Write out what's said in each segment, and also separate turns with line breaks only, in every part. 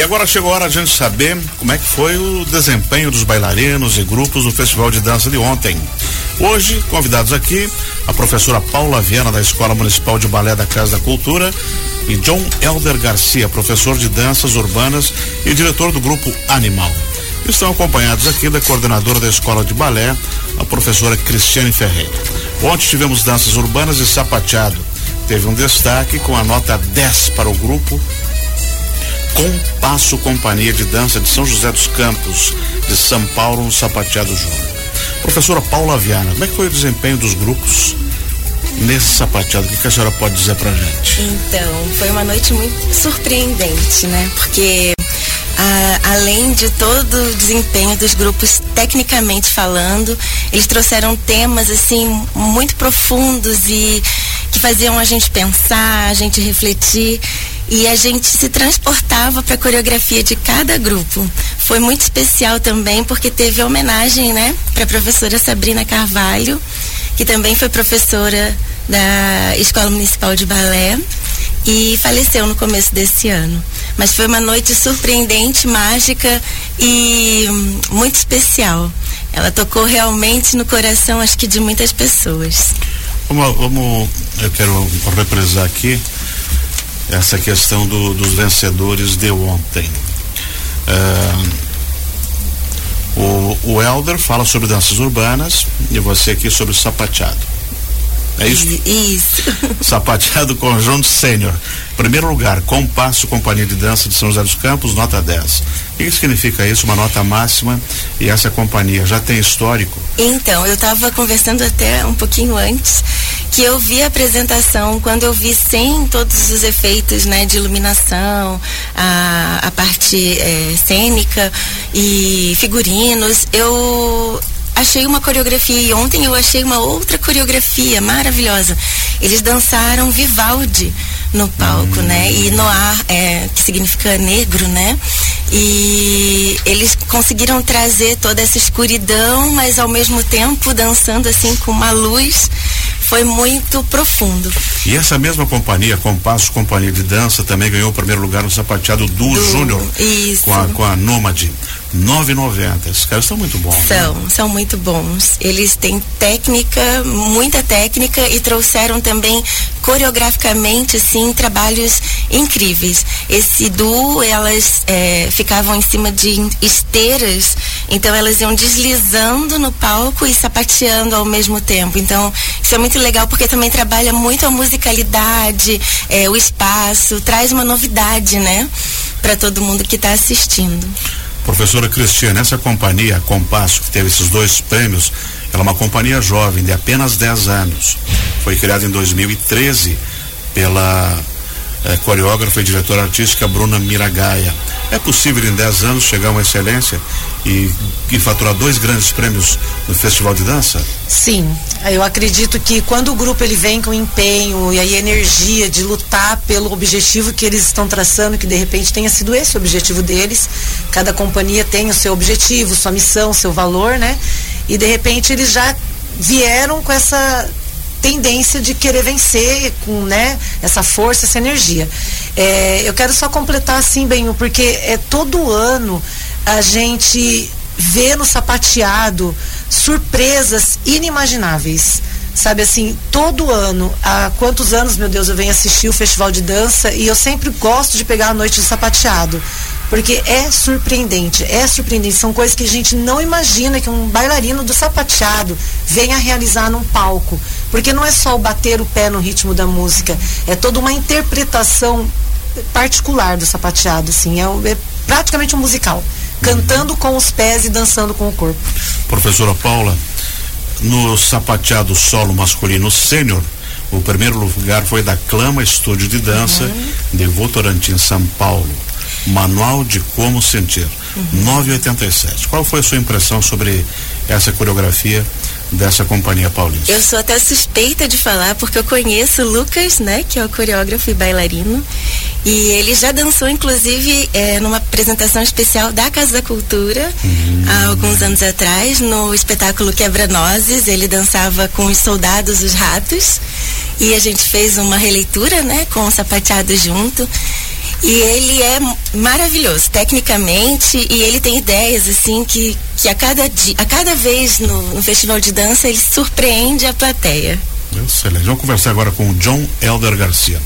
E agora chegou a hora de a gente saber como é que foi o desempenho dos bailarinos e grupos do Festival de Dança de ontem. Hoje, convidados aqui, a professora Paula Viana, da Escola Municipal de Balé da Casa da Cultura, e John Elder Garcia, professor de danças urbanas e diretor do grupo Animal. Estão acompanhados aqui da coordenadora da Escola de Balé, a professora Cristiane Ferreira. Ontem tivemos danças urbanas e sapateado. Teve um destaque com a nota 10 para o grupo Compasso Companhia de Dança de São José dos Campos, de São Paulo, no Sapateado Júnior. Professora Paula Viana, como é que foi o desempenho dos grupos nesse sapateado? O que, a senhora pode dizer pra gente?
Então, foi uma noite muito surpreendente, né? Porque além de todo o desempenho dos grupos tecnicamente falando, eles trouxeram temas assim muito profundos e que faziam a gente pensar, a gente refletir e a gente se transportava para a coreografia de cada grupo. Foi muito especial também porque teve homenagem, né, para a professora Sabrina Carvalho, que também foi professora da Escola Municipal de Balé e faleceu no começo desse ano. Mas foi uma noite surpreendente, mágica e muito especial. Ela tocou realmente no coração, acho que de muitas pessoas.
Vamos, vamos eu quero represar aqui essa questão do, dos vencedores de ontem. Uh, o, o Elder fala sobre danças urbanas e você aqui sobre sapateado. É isso?
Isso.
Sapateado Conjunto Sênior. Primeiro lugar, Compasso Companhia de Dança de São José dos Campos, nota 10. O que significa isso? Uma nota máxima e essa companhia já tem histórico?
Então, eu estava conversando até um pouquinho antes que eu vi a apresentação, quando eu vi sem todos os efeitos né, de iluminação, a, a parte é, cênica e figurinos, eu achei uma coreografia e ontem eu achei uma outra coreografia maravilhosa. Eles dançaram Vivaldi no palco, né? E Noir, é, que significa negro, né? E eles conseguiram trazer toda essa escuridão, mas ao mesmo tempo dançando assim com uma luz foi muito profundo.
E essa mesma companhia, Compasso Companhia de Dança, também ganhou o primeiro lugar no sapateado do, do Júnior.
Isso.
Com a, com a Nômade. 9,90. Esses caras são muito bons.
São,
né?
são muito bons. Eles têm técnica, muita técnica e trouxeram também coreograficamente, assim, trabalhos incríveis. Esse duo, elas é, ficavam em cima de esteiras, então elas iam deslizando no palco e sapateando ao mesmo tempo. Então, isso é muito legal porque também trabalha muito a musicalidade, é, o espaço, traz uma novidade, né? Para todo mundo que está assistindo.
Professora Cristiane, essa companhia, Compasso, que teve esses dois prêmios, ela é uma companhia jovem, de apenas 10 anos. Foi criada em 2013 pela eh, coreógrafa e diretora artística Bruna Miragaia. É possível em 10 anos chegar a uma excelência e, e faturar dois grandes prêmios no Festival de Dança?
Sim, eu acredito que quando o grupo ele vem com empenho e aí energia de lutar pelo objetivo que eles estão traçando, que de repente tenha sido esse o objetivo deles, cada companhia tem o seu objetivo, sua missão, seu valor, né? E de repente eles já vieram com essa tendência de querer vencer com né, essa força, essa energia. É, eu quero só completar assim, bem, porque é todo ano a gente vê no sapateado surpresas inimagináveis. Sabe assim, todo ano, há quantos anos, meu Deus, eu venho assistir o festival de dança e eu sempre gosto de pegar a noite de sapateado porque é surpreendente, é surpreendente. São coisas que a gente não imagina que um bailarino do sapateado venha realizar num palco. Porque não é só o bater o pé no ritmo da música, é toda uma interpretação particular do sapateado, assim, é, é praticamente um musical, cantando com os pés e dançando com o corpo.
Professora Paula, no sapateado solo masculino sênior, o primeiro lugar foi da Clama Estúdio de Dança uhum. de Votorantim, São Paulo. Manual de Como Sentir, uhum. 987. Qual foi a sua impressão sobre essa coreografia dessa companhia paulista?
Eu sou até suspeita de falar porque eu conheço o Lucas, né, que é o coreógrafo e bailarino, e ele já dançou inclusive é, numa apresentação especial da Casa da Cultura uhum. há alguns anos atrás no espetáculo Quebra-Nozes. Ele dançava com os soldados, os ratos, e a gente fez uma releitura, né, com o sapateado junto. E ele é maravilhoso, tecnicamente, e ele tem ideias, assim, que, que a, cada a cada vez no, no festival de dança ele surpreende a plateia.
Excelente. Vamos conversar agora com o John Elder Garcia.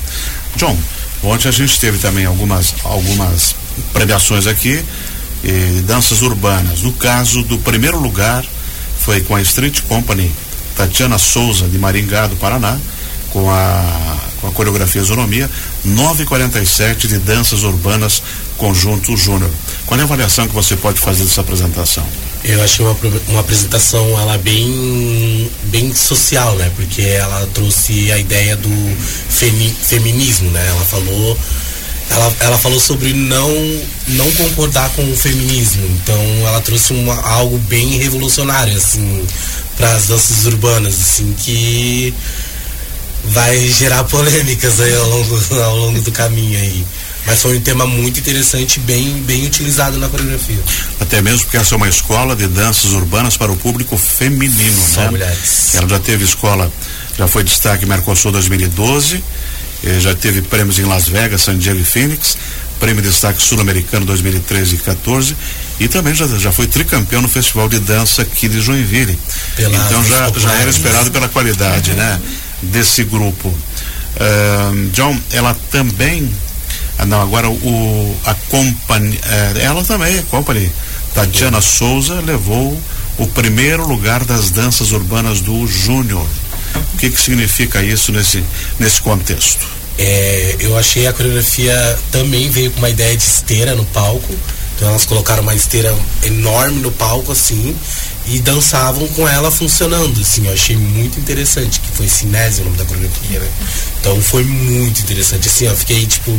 John, ontem a gente teve também algumas, algumas premiações aqui, eh, danças urbanas. No caso do primeiro lugar, foi com a Street Company Tatiana Souza, de Maringá, do Paraná, com a, com a coreografia Zonomia, 947 de danças urbanas Conjunto Júnior. Qual é a avaliação que você pode fazer dessa apresentação?
Eu achei uma, uma apresentação ela bem bem social, né? Porque ela trouxe a ideia do femi, feminismo, né? Ela falou ela, ela falou sobre não não concordar com o feminismo. Então ela trouxe uma, algo bem revolucionário assim para as danças urbanas, assim que vai gerar polêmicas aí ao longo, ao longo do caminho aí. Mas foi um tema muito interessante, bem, bem utilizado na coreografia.
Até mesmo porque essa é uma escola de danças urbanas para o público feminino,
Só
né?
mulheres.
Ela já teve escola, já foi destaque Mercosul 2012, eh, já teve prêmios em Las Vegas, San Diego e Phoenix, prêmio de destaque sul-americano 2013 e 14 e também já, já foi tricampeão no Festival de Dança aqui de Joinville.
Pela
então já, já era esperado pela qualidade, né? Desse grupo. Ahn, John, ela também ah, não, agora o a companhia, ela também, a company, Tatiana Souza levou o primeiro lugar das danças urbanas do Júnior. O que que significa isso nesse nesse contexto?
É, eu achei a coreografia também veio com uma ideia de esteira no palco. Então elas colocaram uma esteira enorme no palco, assim, e dançavam com ela funcionando, assim. Eu achei muito interessante, que foi Cinésio o nome da coreografia, né? Então foi muito interessante, assim, eu fiquei, tipo...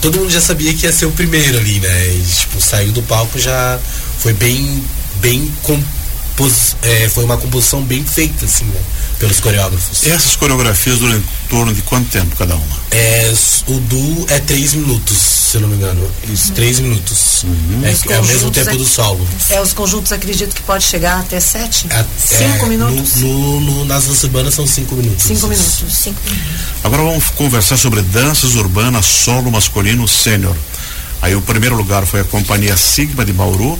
Todo mundo já sabia que ia ser o primeiro ali, né? E, tipo, saiu do palco já foi bem, bem compos, é, foi uma composição bem feita, assim, né? Pelos coreógrafos.
Essas coreografias duram em torno de quanto tempo cada uma?
É, o duo é três minutos, se eu não me engano. Isso, três minutos. É, é ao mesmo tempo do solo.
É, os conjuntos acredito que pode chegar até sete?
É,
Cinco
é,
minutos?
No, no, no, nas danças urbanas são cinco minutos.
Cinco minutos.
Cinco minutos.
Agora vamos conversar sobre danças urbanas solo masculino sênior. Aí o primeiro lugar foi a companhia Sigma de Bauru,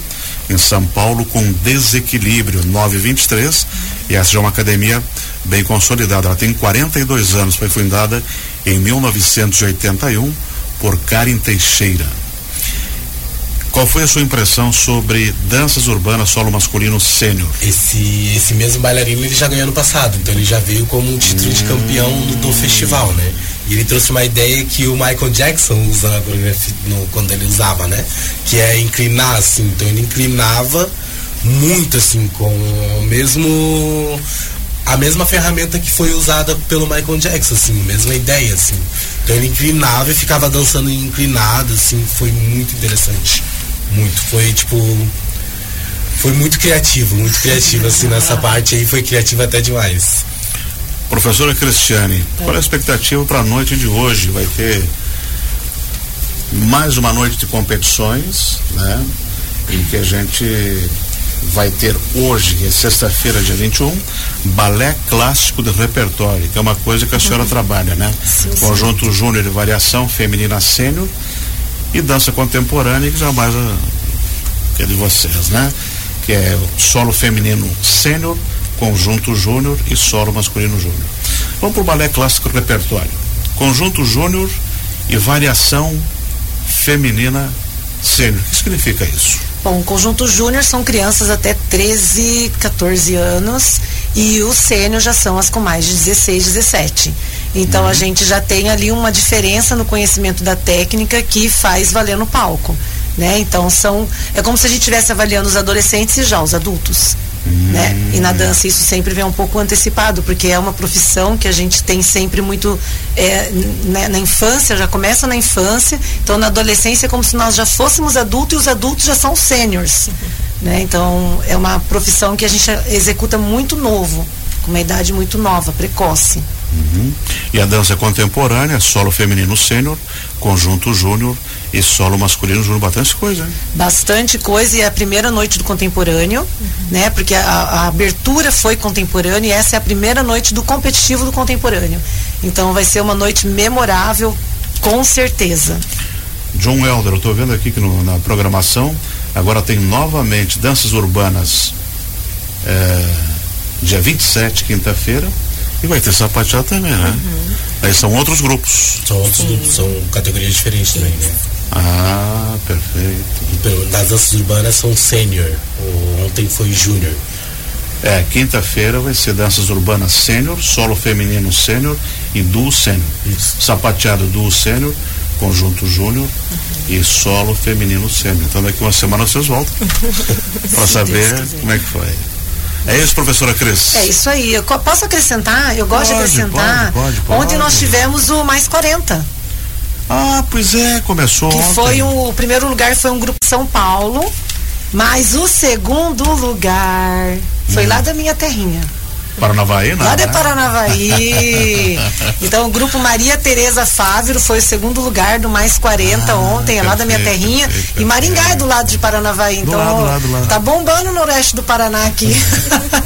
em São Paulo, com Desequilíbrio 923. E essa já é uma academia bem consolidada. Ela tem 42 anos, foi fundada em 1981 por Karen Teixeira. Qual foi a sua impressão sobre danças urbanas solo masculino sênior?
Esse, esse mesmo bailarino ele já ganhou no passado, então ele já veio como um título de campeão do, festival, né? E ele trouxe uma ideia que o Michael Jackson usa na coreografia quando ele usava, né? Que é inclinar, assim. Então ele inclinava muito, assim, com o mesmo a mesma ferramenta que foi usada pelo Michael Jackson, assim, a mesma ideia, assim. Então ele inclinava e ficava dançando inclinado, assim, foi muito interessante. Muito. Foi tipo. Foi muito criativo, muito criativo, assim, nessa parte aí foi criativo até demais.
Professora Cristiane, qual é a expectativa para a noite de hoje? Vai ter mais uma noite de competições, né? Em que a gente vai ter hoje, é sexta-feira, dia 21, balé clássico de repertório, que é uma coisa que a senhora trabalha, né? Conjunto Júnior de Variação Feminina Sênior e dança contemporânea, que já é é de vocês, né? Que é solo feminino sênior, conjunto júnior e solo masculino júnior. Vamos para o balé clássico repertório. Conjunto júnior e variação feminina sênior. O que significa isso?
Bom, o conjunto júnior são crianças até 13, 14 anos e os sênior já são as com mais de 16, 17. Então a gente já tem ali uma diferença no conhecimento da técnica que faz valer no palco. Né? Então são. É como se a gente estivesse avaliando os adolescentes e já os adultos. Né? E na dança isso sempre vem um pouco antecipado, porque é uma profissão que a gente tem sempre muito é, né, na infância, já começa na infância, então na adolescência é como se nós já fôssemos adultos e os adultos já são sêniors. Né? Então é uma profissão que a gente executa muito novo, com uma idade muito nova, precoce.
Uhum. E a dança contemporânea, solo feminino sênior, conjunto júnior e solo masculino júnior, bastante coisa, hein?
Bastante coisa e é a primeira noite do contemporâneo, né? Porque a, a abertura foi contemporânea e essa é a primeira noite do competitivo do contemporâneo. Então vai ser uma noite memorável, com certeza.
John Elder, eu estou vendo aqui que no, na programação agora tem novamente danças urbanas é, dia 27, quinta-feira, e vai ter sapateado também, né? Uhum. Aí são outros grupos.
São outros grupos, são categorias diferentes também, né?
Ah, perfeito.
Nas danças urbanas são sênior, ontem foi júnior.
É, quinta-feira vai ser danças urbanas sênior, solo feminino sênior e duo sênior. Sapateado duo sênior, conjunto júnior uhum. e solo feminino sênior. Então daqui uma semana vocês voltam para saber como é que foi. É isso, professora Cris?
É isso aí. Eu posso acrescentar? Eu gosto pode, de acrescentar. Pode, pode. Ontem nós tivemos o Mais 40.
Ah, pois é, começou.
Que
ontem.
foi um, o primeiro lugar foi um grupo São Paulo, mas o segundo lugar foi hum. lá da minha terrinha.
Paranavaí, não?
Lá de né? Paranavaí. então o grupo Maria Tereza Fávero foi o segundo lugar do mais 40 ah, ontem, é lá da minha terrinha. Perfeito, e Maringá é do lado de Paranavaí. Então lado, lado, lado. tá bombando no oeste do Paraná aqui.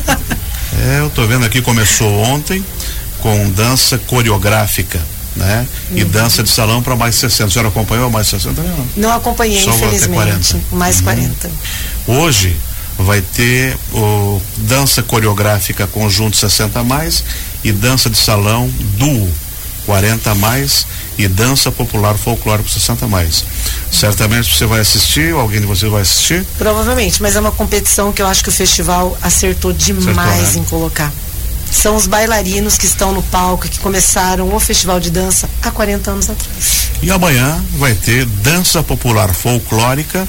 é, eu tô vendo aqui, começou ontem com dança coreográfica. Né? Uhum. E dança de salão para mais 60. A senhora acompanhou mais 60? Não,
não acompanhei, Só infelizmente. Mais uhum. 40.
Hoje, vai ter o dança coreográfica conjunto 60 mais e dança de salão duo 40 mais e dança popular folclórico 60 mais. Certamente você vai assistir, alguém de vocês vai assistir?
Provavelmente, mas é uma competição que eu acho que o festival acertou demais acertou, né? em colocar. São os bailarinos que estão no palco, que começaram o festival de dança há 40 anos atrás.
E amanhã vai ter dança popular folclórica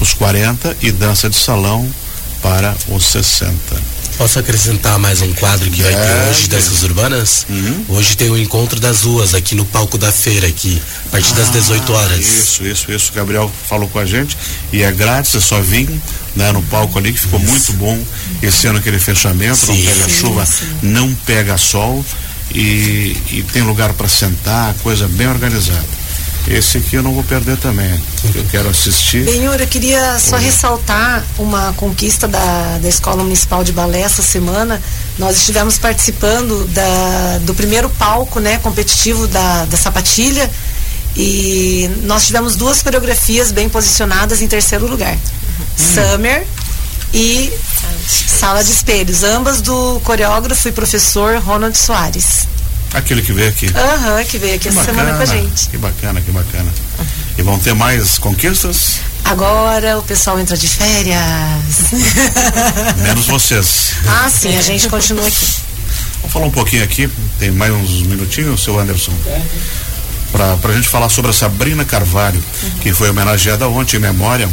os 40 e dança de salão para os 60.
Posso acrescentar mais um quadro que é, vai ter hoje danças urbanas? Uhum. Hoje tem o encontro das ruas aqui no palco da feira aqui, a partir ah, das 18 horas.
Isso, isso, isso. O Gabriel falou com a gente e é grátis, é só vir né, no palco ali que ficou isso. muito bom. Esse ano aquele fechamento, sim, não pega sim, chuva, sim. não pega sol e, e tem lugar para sentar, coisa bem organizada. Esse aqui eu não vou perder também. Eu quero assistir.
Benhor, eu queria só Oi. ressaltar uma conquista da, da Escola Municipal de Balé essa semana. Nós estivemos participando da, do primeiro palco né, competitivo da, da sapatilha e nós tivemos duas coreografias bem posicionadas em terceiro lugar. Hum. Summer e Sala de Espelhos, ambas do coreógrafo e professor Ronald Soares.
Aquele que veio aqui.
Aham, uhum, que veio aqui que essa bacana, semana com a gente.
Que bacana, que bacana. Uhum. E vão ter mais conquistas?
Agora o pessoal entra de férias.
Menos vocês.
Ah, sim, a gente continua aqui.
Vamos falar um pouquinho aqui, tem mais uns minutinhos, seu Anderson. Para a gente falar sobre a Sabrina Carvalho, uhum. que foi homenageada ontem em memória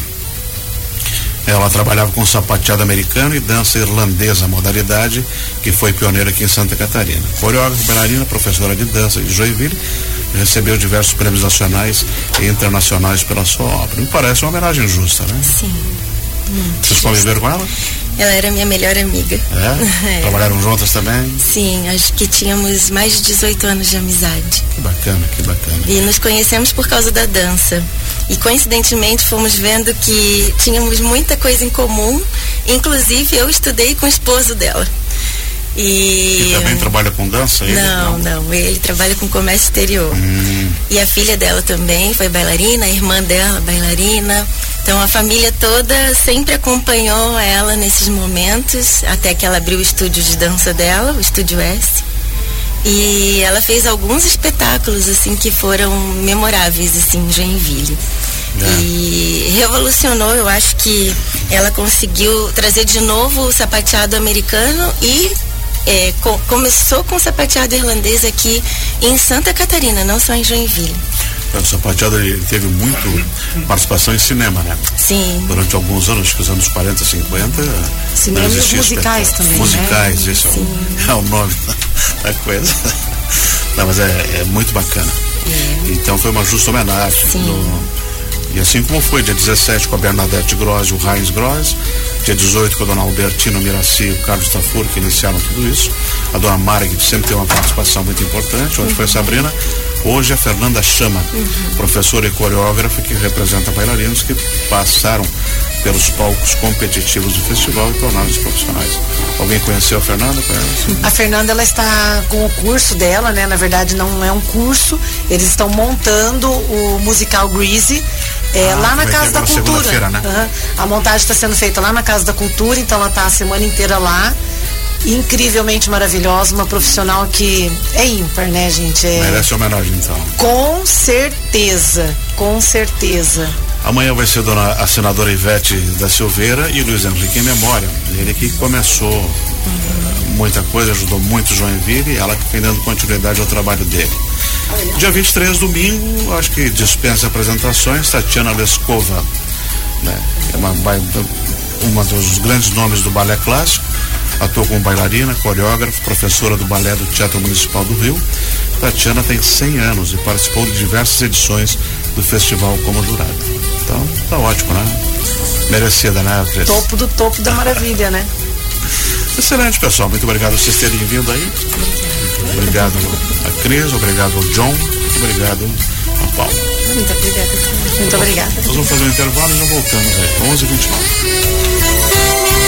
ela trabalhava com sapateado americano e dança irlandesa, modalidade que foi pioneira aqui em Santa Catarina. Coreógrafa, bailarina, professora de dança de Joinville, recebeu diversos prêmios nacionais e internacionais pela sua obra. Me parece uma homenagem justa, né?
Sim.
Vocês conviveram com ela?
Ela era minha melhor amiga.
É? é? Trabalharam juntas também?
Sim, acho que tínhamos mais de 18 anos de amizade.
Que bacana, que bacana.
E nos conhecemos por causa da dança. E coincidentemente fomos vendo que tínhamos muita coisa em comum, inclusive eu estudei com o esposo dela.
E, e também trabalha com dança?
Ele? Não, não, não, ele trabalha com comércio exterior. Hum. E a filha dela também foi bailarina, a irmã dela bailarina. Então a família toda sempre acompanhou ela nesses momentos, até que ela abriu o estúdio de dança dela, o Estúdio S. E ela fez alguns espetáculos assim que foram memoráveis assim em Joinville. É. E revolucionou, eu acho que ela conseguiu trazer de novo o sapateado americano e é, co começou com o sapateado irlandês aqui em Santa Catarina, não só em Joinville.
O sapateado ele teve muito participação em cinema, né?
Sim.
Durante alguns anos, acho que os anos 40, 50.
Cinema e musicais também.
Musicais, né? esse é o, é o, nome da coisa. Não, mas é, é muito bacana. É. Então foi uma justa homenagem. Sim. No, e assim como foi, dia 17 com a Bernadette Gross e o Heinz Gross, dia 18 com a dona Albertina Miraci e o Carlos Tafur, que iniciaram tudo isso. A dona Margit sempre tem uma participação muito importante, onde uhum. foi a Sabrina. Hoje a Fernanda Chama, uhum. professora e coreógrafa que representa bailarinos que passaram pelos palcos competitivos do festival e tornaram-se profissionais. Alguém conheceu a Fernanda? Conhece?
A Fernanda ela está com o curso dela, né? Na verdade não é um curso, eles estão montando o musical Greasy é,
Ah,
lá na
ter
Casa da Cultura.
né?
Aham. A montagem está sendo feita lá na Casa da Cultura, então ela está a semana inteira lá. Incrivelmente maravilhosa, uma profissional que é ímpar, né, gente? É,
Merece homenagem então.
com certeza, com certeza.
Amanhã vai ser dona, a senadora Ivete da Silveira e Luiz Henrique em memória. Ele que começou muita coisa, ajudou muito o Joinville ela que vem dando continuidade ao trabalho dele. Dia 23, domingo, acho que dispensa apresentações, Tatiana Lescova, né? É uma, uma dos grandes nomes do balé clássico, atuou como bailarina, coreógrafa, professora do balé do Teatro Municipal do Rio. Tatiana tem 100 anos e participou de diversas edições do festival como jurado. Então, tá ótimo, né? Merecida, né, Cris?
Topo do topo da maravilha, né?
Excelente, pessoal. Muito obrigado por vocês terem vindo aí. Obrigado a Cris, obrigado ao John, obrigado a Paulo.
Muito obrigada.
Muito obrigada.
Nós vamos fazer um intervalo e já voltamos aí. 11h29.